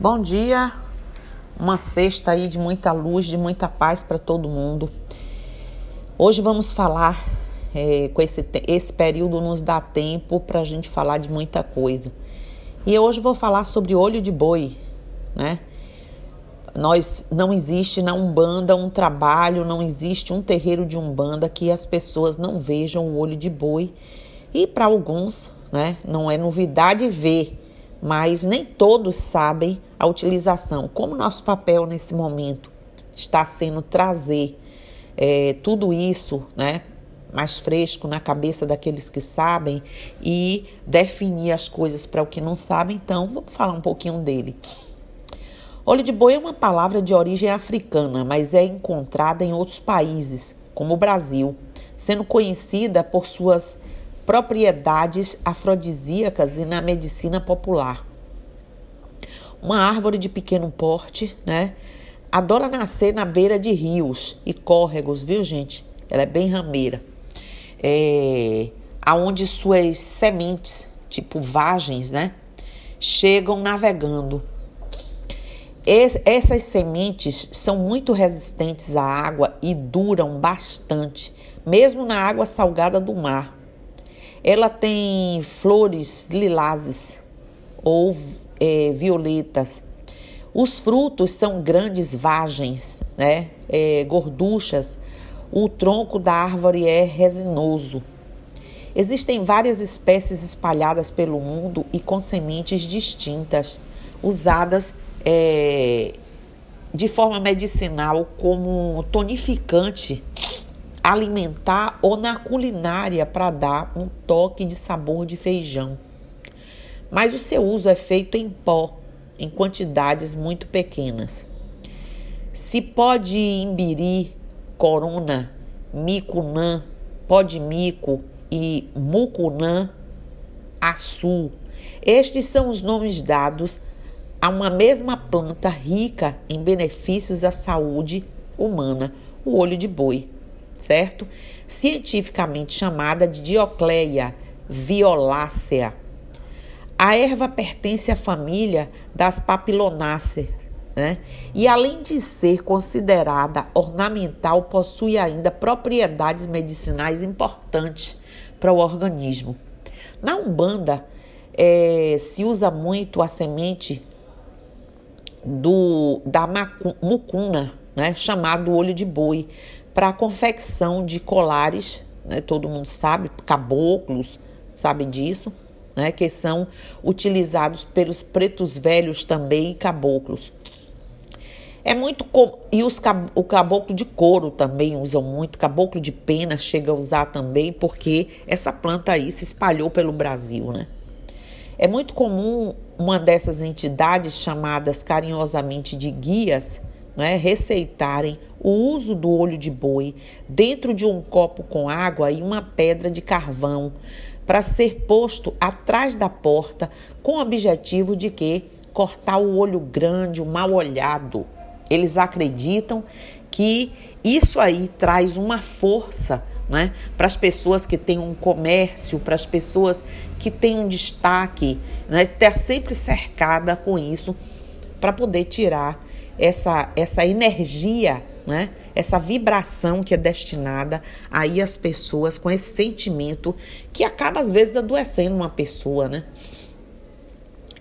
Bom dia, uma sexta aí de muita luz, de muita paz para todo mundo. Hoje vamos falar, é, com esse, esse período nos dá tempo para a gente falar de muita coisa. E hoje vou falar sobre olho de boi, né? Nós não existe na Umbanda um trabalho, não existe um terreiro de Umbanda que as pessoas não vejam o olho de boi. E para alguns, né, não é novidade ver mas nem todos sabem a utilização. Como nosso papel nesse momento está sendo trazer é, tudo isso, né, mais fresco na cabeça daqueles que sabem e definir as coisas para o que não sabem, então vamos falar um pouquinho dele. Olho de boi é uma palavra de origem africana, mas é encontrada em outros países, como o Brasil, sendo conhecida por suas propriedades afrodisíacas e na medicina popular. Uma árvore de pequeno porte, né? Adora nascer na beira de rios e córregos, viu, gente? Ela é bem rameira. É, aonde suas sementes, tipo vagens, né? Chegam navegando. Es, essas sementes são muito resistentes à água e duram bastante, mesmo na água salgada do mar. Ela tem flores lilazes ou é, violetas. Os frutos são grandes vagens, né? É, gorduchas. O tronco da árvore é resinoso. Existem várias espécies espalhadas pelo mundo e com sementes distintas, usadas é, de forma medicinal como tonificante alimentar ou na culinária para dar um toque de sabor de feijão. Mas o seu uso é feito em pó, em quantidades muito pequenas. Se pode imbiri, corona, micunã, pó de mico e mucunã, açu. Estes são os nomes dados a uma mesma planta rica em benefícios à saúde humana, o olho de boi certo? Cientificamente chamada de Diocleia violácea. A erva pertence à família das papilonáceas, né? E além de ser considerada ornamental, possui ainda propriedades medicinais importantes para o organismo. Na Umbanda, é, se usa muito a semente do, da mucuna, né, chamado olho de boi, para a confecção de colares, né, todo mundo sabe, caboclos sabe disso, né, que são utilizados pelos pretos velhos também e caboclos. É muito com... e os cab... o caboclo de couro também usam muito, caboclo de pena chega a usar também, porque essa planta aí se espalhou pelo Brasil, né? É muito comum uma dessas entidades chamadas carinhosamente de guias né, receitarem o uso do olho de boi dentro de um copo com água e uma pedra de carvão para ser posto atrás da porta com o objetivo de que cortar o olho grande, o mal olhado. Eles acreditam que isso aí traz uma força né, para as pessoas que têm um comércio, para as pessoas que têm um destaque, né, ter sempre cercada com isso para poder tirar essa, essa energia, né? essa vibração que é destinada aí às pessoas com esse sentimento que acaba às vezes adoecendo uma pessoa, né?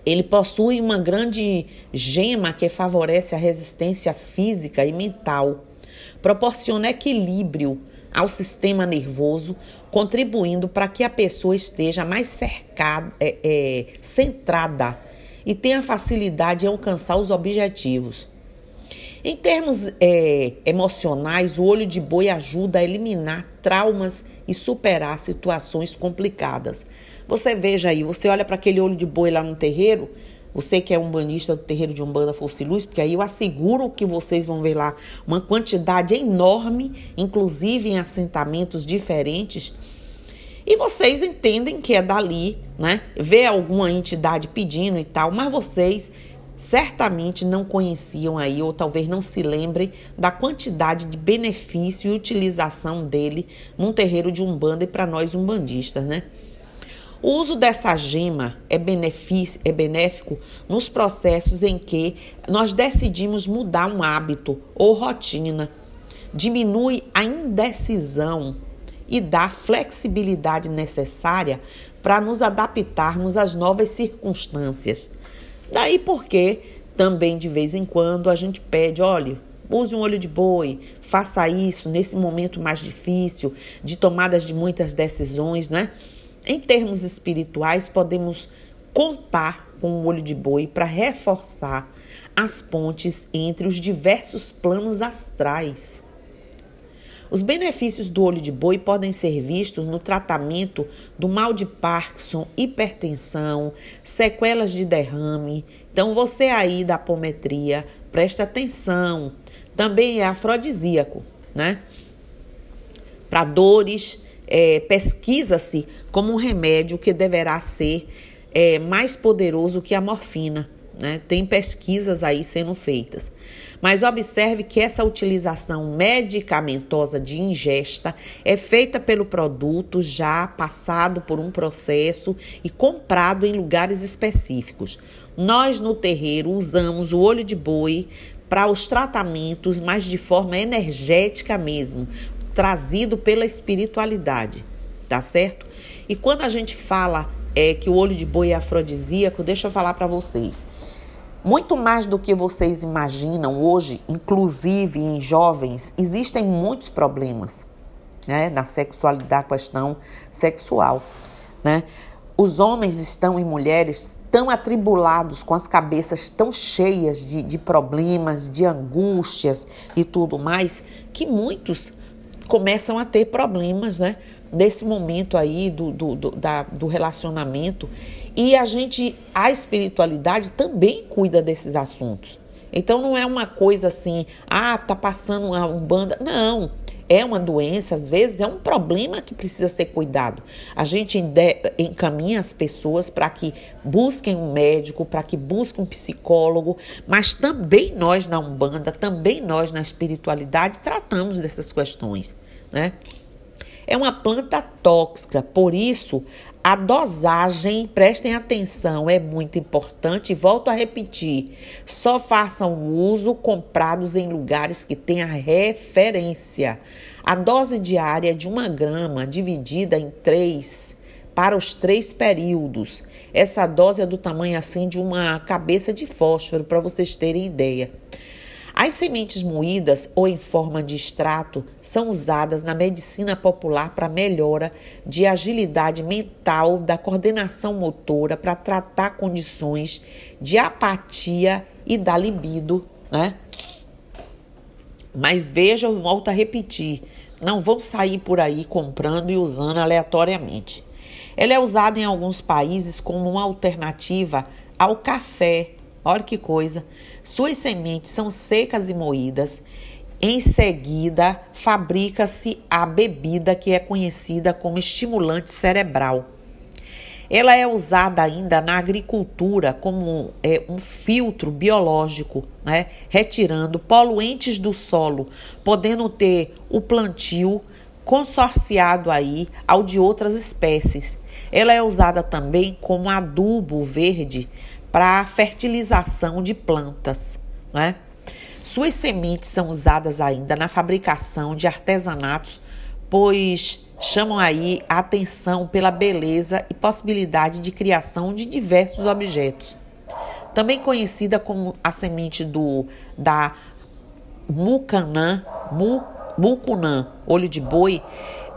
Ele possui uma grande gema que favorece a resistência física e mental, proporciona equilíbrio ao sistema nervoso, contribuindo para que a pessoa esteja mais cercada, é, é, centrada e tenha facilidade em alcançar os objetivos. Em termos é, emocionais, o olho de boi ajuda a eliminar traumas e superar situações complicadas. Você veja aí, você olha para aquele olho de boi lá no terreiro, você que é um banista do terreiro de Umbanda Fosse Luz, porque aí eu asseguro que vocês vão ver lá uma quantidade enorme, inclusive em assentamentos diferentes. E vocês entendem que é dali, né? Vê alguma entidade pedindo e tal, mas vocês certamente não conheciam aí, ou talvez não se lembrem da quantidade de benefício e utilização dele num terreiro de Umbanda e para nós umbandistas, né? O uso dessa gema é, é benéfico nos processos em que nós decidimos mudar um hábito ou rotina, diminui a indecisão e dá flexibilidade necessária para nos adaptarmos às novas circunstâncias. Daí porque também de vez em quando a gente pede, olha, use um olho de boi, faça isso nesse momento mais difícil de tomadas de muitas decisões, né? Em termos espirituais, podemos contar com o olho de boi para reforçar as pontes entre os diversos planos astrais. Os benefícios do olho de boi podem ser vistos no tratamento do mal de Parkinson, hipertensão, sequelas de derrame. Então, você aí da apometria, preste atenção. Também é afrodisíaco, né? Para dores, é, pesquisa-se como um remédio que deverá ser é, mais poderoso que a morfina. Né? Tem pesquisas aí sendo feitas. Mas observe que essa utilização medicamentosa de ingesta é feita pelo produto já passado por um processo e comprado em lugares específicos. Nós no terreiro usamos o olho de boi para os tratamentos, mas de forma energética mesmo, trazido pela espiritualidade, tá certo? E quando a gente fala é, que o olho de boi é afrodisíaco, deixa eu falar para vocês. Muito mais do que vocês imaginam hoje, inclusive em jovens, existem muitos problemas né, na sexualidade, questão sexual. Né? Os homens estão e mulheres tão atribulados, com as cabeças tão cheias de, de problemas, de angústias e tudo mais, que muitos começam a ter problemas, né? Nesse momento aí do, do, do, da, do relacionamento. E a gente, a espiritualidade também cuida desses assuntos. Então não é uma coisa assim, ah, tá passando uma umbanda. Não é uma doença, às vezes é um problema que precisa ser cuidado. A gente encaminha as pessoas para que busquem um médico, para que busquem um psicólogo, mas também nós na Umbanda, também nós na espiritualidade tratamos dessas questões, né? É uma planta tóxica, por isso a dosagem, prestem atenção, é muito importante. Volto a repetir: só façam uso comprados em lugares que tenha referência. A dose diária de uma grama dividida em três para os três períodos. Essa dose é do tamanho assim de uma cabeça de fósforo, para vocês terem ideia. As sementes moídas ou em forma de extrato são usadas na medicina popular para melhora de agilidade mental, da coordenação motora, para tratar condições de apatia e da libido, né? Mas veja, eu volto a repetir, não vão sair por aí comprando e usando aleatoriamente. Ela é usada em alguns países como uma alternativa ao café Olha que coisa. Suas sementes são secas e moídas. Em seguida, fabrica-se a bebida que é conhecida como estimulante cerebral. Ela é usada ainda na agricultura como é, um filtro biológico, né? retirando poluentes do solo, podendo ter o plantio consorciado aí ao de outras espécies. Ela é usada também como adubo verde para fertilização de plantas. Né? Suas sementes são usadas ainda na fabricação de artesanatos, pois chamam aí a atenção pela beleza e possibilidade de criação de diversos objetos. Também conhecida como a semente do da mucanã, mu, mucunã, olho de boi,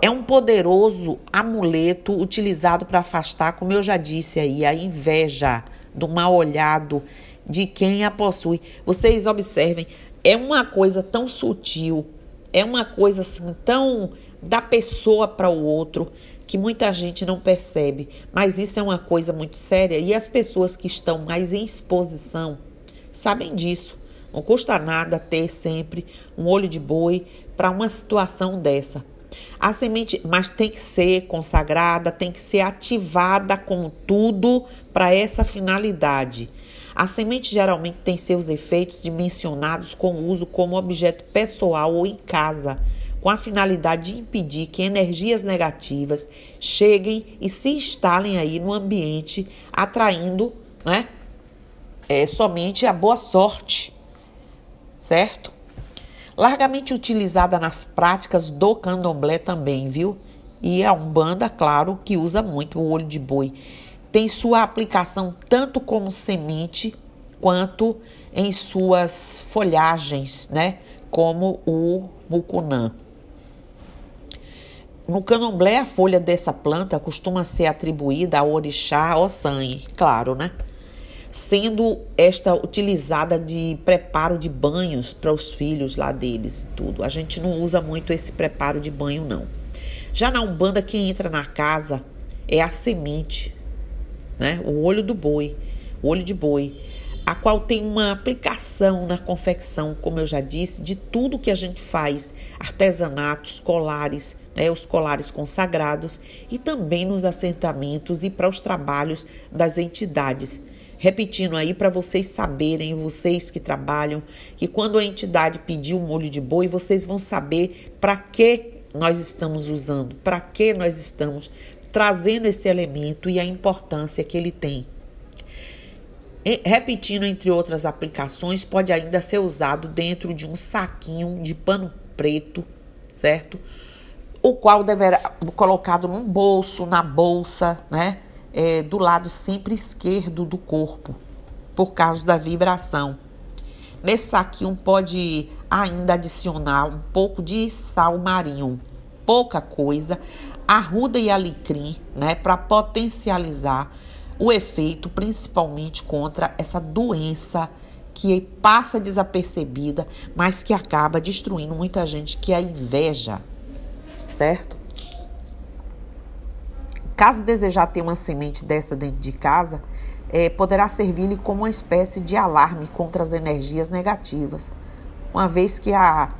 é um poderoso amuleto utilizado para afastar, como eu já disse aí, a inveja, do mal olhado de quem a possui. Vocês observem, é uma coisa tão sutil, é uma coisa assim tão da pessoa para o outro que muita gente não percebe, mas isso é uma coisa muito séria e as pessoas que estão mais em exposição sabem disso. Não custa nada ter sempre um olho de boi para uma situação dessa. A semente, mas tem que ser consagrada, tem que ser ativada com tudo para essa finalidade. A semente geralmente tem seus efeitos dimensionados com uso como objeto pessoal ou em casa, com a finalidade de impedir que energias negativas cheguem e se instalem aí no ambiente, atraindo, né, é, somente a boa sorte, certo? Largamente utilizada nas práticas do candomblé também, viu? E a Umbanda, claro, que usa muito o olho de boi. Tem sua aplicação tanto como semente quanto em suas folhagens, né? Como o mucunã. No candomblé, a folha dessa planta costuma ser atribuída ao orixá Ossanhe, claro, né? Sendo esta utilizada de preparo de banhos para os filhos lá deles e tudo. A gente não usa muito esse preparo de banho, não. Já na Umbanda, quem entra na casa é a semente, né? O olho do boi, o olho de boi, a qual tem uma aplicação na confecção, como eu já disse, de tudo que a gente faz, artesanatos, colares, né, os colares consagrados e também nos assentamentos e para os trabalhos das entidades. Repetindo aí para vocês saberem, vocês que trabalham, que quando a entidade pedir um molho de boi, vocês vão saber para que nós estamos usando, para que nós estamos trazendo esse elemento e a importância que ele tem. E, repetindo, entre outras aplicações, pode ainda ser usado dentro de um saquinho de pano preto, certo? O qual deverá colocado num bolso, na bolsa, né? É, do lado sempre esquerdo do corpo, por causa da vibração. Nesse saquinho pode ainda adicionar um pouco de sal marinho, pouca coisa, arruda e alecrim, né, para potencializar o efeito, principalmente contra essa doença que passa desapercebida, mas que acaba destruindo muita gente, que é a inveja, certo? Caso desejar ter uma semente dessa dentro de casa, é, poderá servir-lhe como uma espécie de alarme contra as energias negativas, uma vez que a,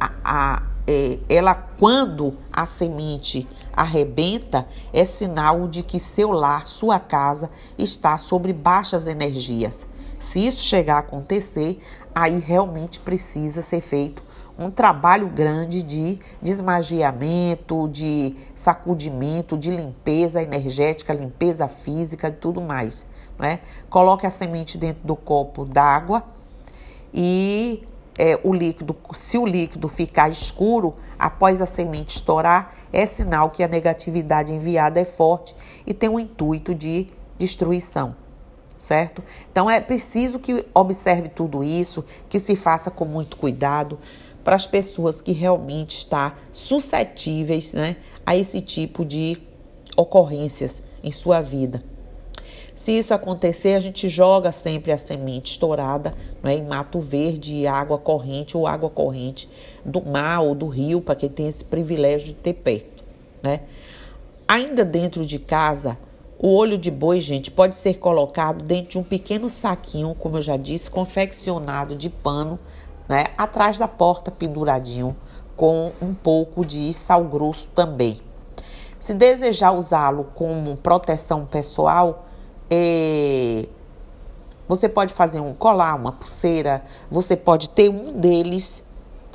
a, a é, ela, quando a semente arrebenta, é sinal de que seu lar, sua casa, está sobre baixas energias. Se isso chegar a acontecer, aí realmente precisa ser feito um trabalho grande de desmagiamento, de sacudimento, de limpeza energética, limpeza física e tudo mais. Né? Coloque a semente dentro do copo d'água e é, o líquido, se o líquido ficar escuro após a semente estourar, é sinal que a negatividade enviada é forte e tem o intuito de destruição, certo? Então é preciso que observe tudo isso, que se faça com muito cuidado para as pessoas que realmente estão suscetíveis né, a esse tipo de ocorrências em sua vida. Se isso acontecer, a gente joga sempre a semente estourada não é, em mato verde, água corrente ou água corrente do mar ou do rio, para quem tem esse privilégio de ter perto. Né? Ainda dentro de casa, o olho de boi, gente, pode ser colocado dentro de um pequeno saquinho, como eu já disse, confeccionado de pano, né, atrás da porta penduradinho, com um pouco de sal grosso também. Se desejar usá-lo como proteção pessoal, é, você pode fazer um colar, uma pulseira, você pode ter um deles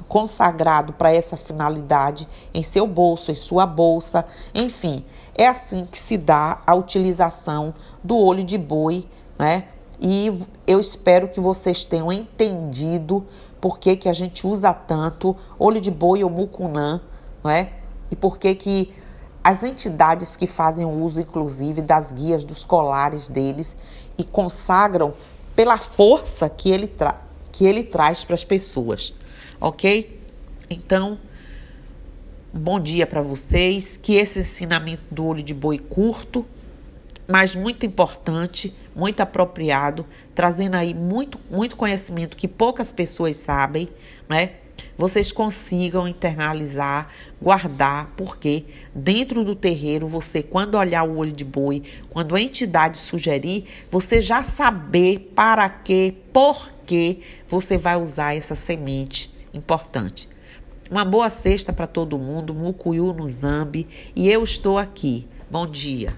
consagrado para essa finalidade em seu bolso, em sua bolsa, enfim, é assim que se dá a utilização do olho de boi, né? E eu espero que vocês tenham entendido por que, que a gente usa tanto olho de boi ou mucunã, não é? E por que que as entidades que fazem uso, inclusive, das guias dos colares deles e consagram pela força que ele, tra que ele traz para as pessoas, ok? Então, bom dia para vocês. Que esse ensinamento do olho de boi curto, mas muito importante, muito apropriado, trazendo aí muito, muito conhecimento que poucas pessoas sabem, né? vocês consigam internalizar, guardar, porque dentro do terreiro, você, quando olhar o olho de boi, quando a entidade sugerir, você já saber para que, por que você vai usar essa semente importante. Uma boa sexta para todo mundo, Mucuyu no Zambi, e eu estou aqui. Bom dia.